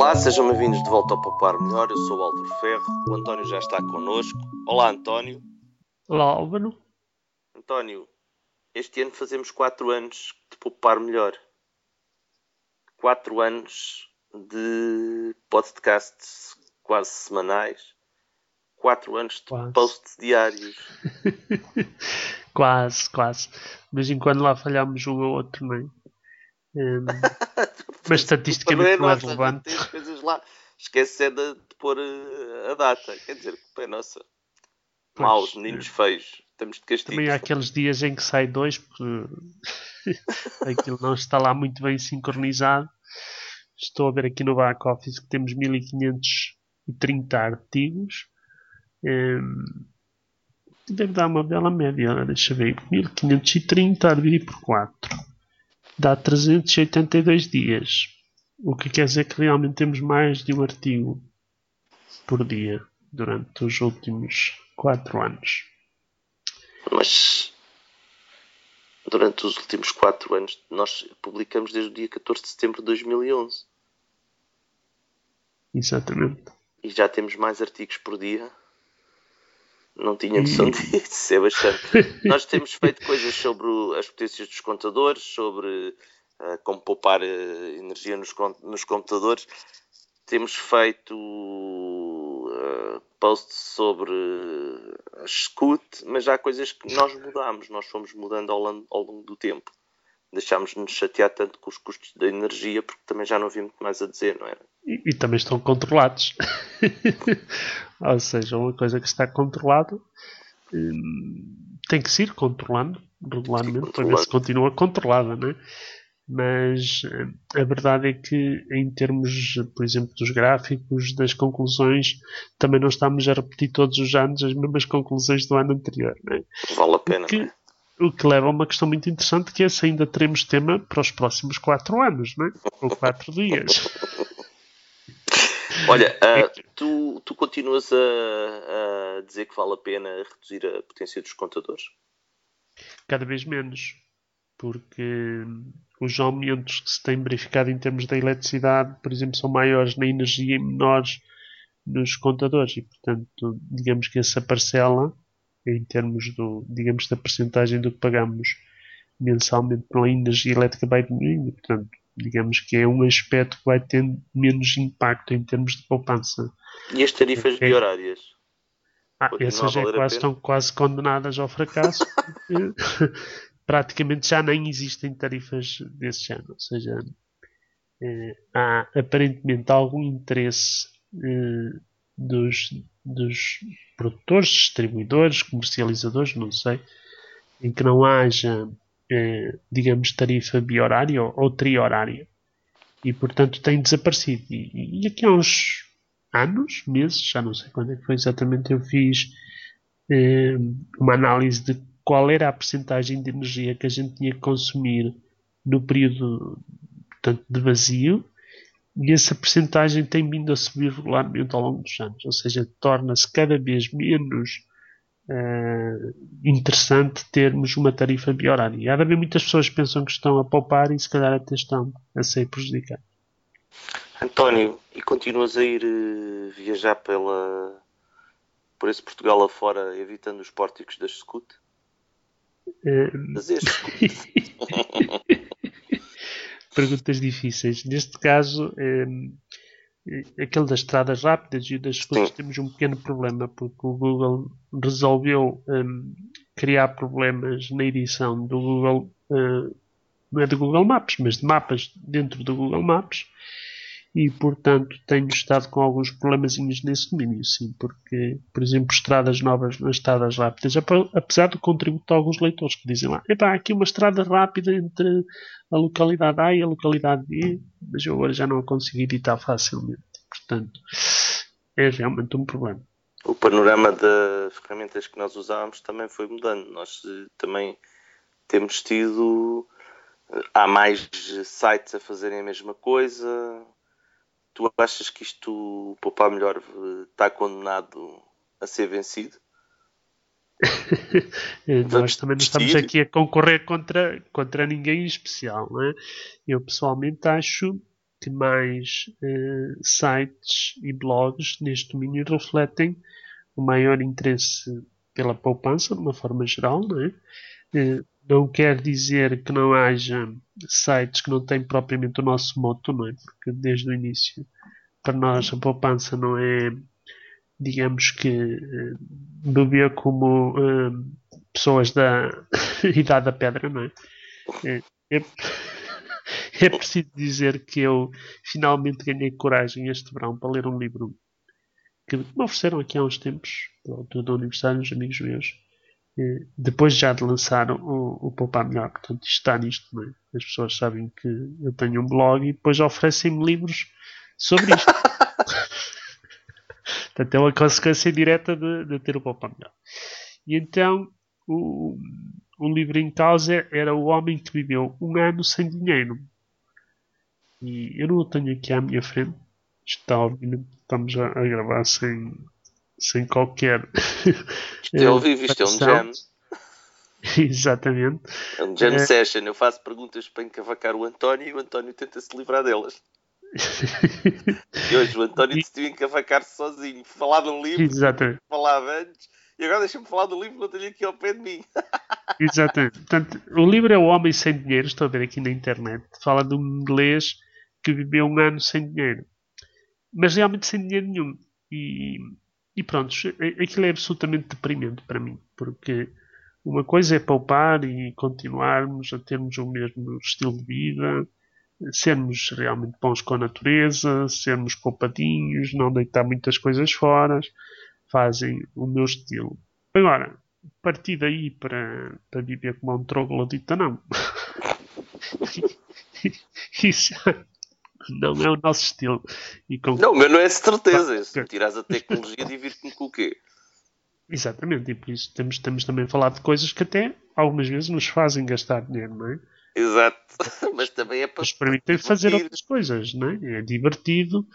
Olá, sejam bem-vindos de volta ao Poupar Melhor. Eu sou o Álvaro Ferro, o António já está connosco. Olá, António. Olá, Álvaro. António, este ano fazemos 4 anos de Poupar Melhor. 4 anos de podcasts quase semanais. 4 anos de Quase. posts diários. quase, quase. De vez em quando lá falhamos um ou outro, não é? Hum, mas estatisticamente não é relevante. Tem as coisas lá. Esquece é de, de pôr eh, a data. Quer dizer, culpa é nossa. Pois, Maus, meninos feios. Estamos de castigo. Também há aqueles dias em que sai dois porque aquilo não está lá muito bem sincronizado. Estou a ver aqui no back office que temos 1530 artigos. Hum, deve dar uma bela média, deixa eu ver. 1530 a dividir por 4 dá 382 dias. O que quer dizer que realmente temos mais de um artigo por dia durante os últimos 4 anos. Mas durante os últimos 4 anos nós publicamos desde o dia 14 de setembro de 2011 Exatamente. e já temos mais artigos por dia. Não tinha noção disso, é bastante. Nós temos feito coisas sobre as potências dos contadores, sobre ah, como poupar ah, energia nos, nos computadores. Temos feito ah, posts sobre a Scoot, mas há coisas que nós mudamos, nós fomos mudando ao, ao longo do tempo. Deixámos de nos chatear tanto com os custos da energia, porque também já não havia muito mais a dizer, não era? E, e também estão controlados. Ou seja, uma coisa que está controlada hum, tem que se ir controlando regularmente para ver se continua controlada, né? Mas hum, a verdade é que, em termos, por exemplo, dos gráficos, das conclusões, também não estamos a repetir todos os anos as mesmas conclusões do ano anterior, né? Vale a pena, não é? O que leva a uma questão muito interessante que é se ainda teremos tema para os próximos 4 anos, né? ou 4 dias. Olha, ah, tu, tu continuas a, a dizer que vale a pena reduzir a potência dos contadores? cada vez menos, porque os aumentos que se têm verificado em termos da eletricidade, por exemplo, são maiores na energia e menores nos contadores e, portanto, digamos que essa parcela, em termos do, digamos, da percentagem do que pagamos mensalmente pela energia elétrica vai diminuindo, portanto, digamos que é um aspecto que vai tendo menos impacto em termos de poupança. E as tarifas Ok. biorárias? Ah, Continua essas já a quase, estão quase condenadas ao fracasso. porque praticamente já nem existem tarifas desse género. Ou seja, eh, há aparentemente algum interesse eh, dos, dos produtores, distribuidores, comercializadores, não sei, em que não haja, eh, digamos, tarifa biorária ou, ou triorária. E, portanto, tem desaparecido. E, e aqui há uns anos, meses, já não sei quando é que foi exatamente, eu fiz eh, uma análise de qual era a percentagem de energia que a gente tinha que consumir no período portanto, de vazio e essa percentagem tem vindo a subir regularmente ao longo dos anos, ou seja, torna-se cada vez menos eh, interessante termos uma tarifa biorária. E há de haver muitas pessoas que pensam que estão a poupar e se calhar até estão a ser prejudicadas. António, e continuas a ir eh, viajar pela, por esse Portugal afora, evitando os pórticos das Scoot? Fazer Scoot. perguntas difíceis. Neste caso, eh, aquele das estradas rápidas e das Sim. temos um pequeno problema porque o Google resolveu eh, criar problemas na edição do Google, eh, não é do Google Maps, mas de mapas dentro do Google Maps e portanto tenho estado com alguns problemazinhos nesse domínio, sim, porque, por exemplo, estradas novas nas estradas rápidas, ape- apesar do contributo de alguns leitores que dizem lá, epá, aqui uma estrada rápida entre a localidade A e a localidade B, mas eu agora já não a consigo editar facilmente, portanto, é realmente um problema. O panorama das ferramentas que nós usávamos também foi mudando. Nós eh, também temos tido. eh, Há mais sites a fazerem a mesma coisa. Tu achas que isto, o Poupar Melhor, eh, está condenado a ser vencido? Eh, Nós também não estamos aqui a concorrer contra, contra ninguém em especial. Não é? Eu pessoalmente acho que mais uh, sites e blogs neste domínio refletem o maior interesse pela poupança, de uma forma geral, não é? Uh, não quer dizer que não haja sites que não têm propriamente o nosso moto, não é? Porque desde o início, para nós, a poupança não é, digamos que, uh, beber como pessoas da idade da pedra, não é? é, é é preciso dizer que eu finalmente ganhei coragem este verão para ler um livro que me ofereceram aqui há uns tempos, da altura da universidade, uns amigos meus, depois já de lançar o, o Poupar Melhor. Portanto, isto está nisto, não é? As pessoas sabem que eu tenho um blog e depois oferecem-me livros sobre isto. Portanto, é uma consequência direta de, de ter o Poupar Melhor. E então, o, o livro em causa era O Homem que Viveu um Ano Sem Dinheiro. E eu não o tenho aqui à minha frente. Está, obviamente, estamos a, a gravar sem, sem qualquer. Isto é ao vivo, isto é um jam. Exatamente. É um jam é... session. Eu faço perguntas para encavacar o António e o António tenta se livrar delas. e hoje o António decidiu encavacar-se sozinho. Falar de um livro Exatamente. falava antes. E agora deixa-me falar do livro que eu tenho aqui ao pé de mim. Exatamente. Portanto, o livro é O Homem Sem Dinheiro. Estou a ver aqui na internet. Fala de um inglês que viveu um ano sem dinheiro. Mas realmente sem dinheiro nenhum. E, e pronto, aquilo é absolutamente deprimente para mim. Porque uma coisa é poupar e continuarmos a termos o mesmo estilo de vida, sermos realmente bons com a natureza, sermos poupadinhos, não deitar muitas coisas fora, fazem o meu estilo. Agora, partir daí para, para viver como um troglodita, não. Isso não é o nosso estilo. E com... Não, mas não é certeza. Se tiras a tecnologia, divirte-me com o quê? Exatamente, e por isso temos, temos também a falar de coisas que até algumas vezes nos fazem gastar dinheiro, não é? Exato, mas também é para. Nos permitem fazer outras coisas, não é? É divertido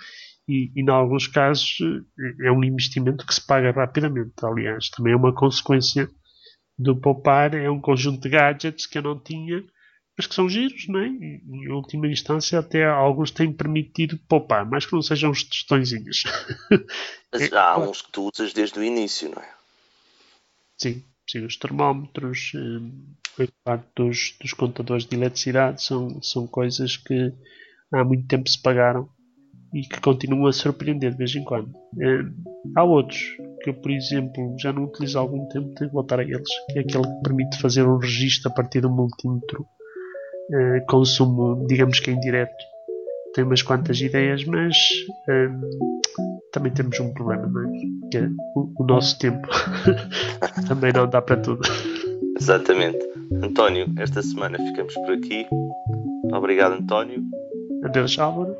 e, e, em alguns casos, é um investimento que se paga rapidamente. Aliás, também é uma consequência do poupar, é um conjunto de gadgets que eu não tinha mas que são giros, não é? E, em última instância, até alguns têm permitido poupar, mas que não sejam os tostõezinhos. Mas é, há uns que tu usas desde o início, não é? Sim, sim os termómetros, a parte dos, dos contadores de eletricidade são, são coisas que há muito tempo se pagaram e que continuam a surpreender de vez em quando. É, há outros que eu, por exemplo, já não utilizo há algum tempo, tenho que voltar a eles, que é aquele que permite fazer um registro a partir do multímetro uh, consumo, digamos que em direto. Tem umas quantas ideias, mas uh, também temos um problema, não é? Que é o, o nosso tempo também não dá para tudo. Exatamente. António, esta semana ficamos por aqui. Obrigado, António. Adeus, Álvaro.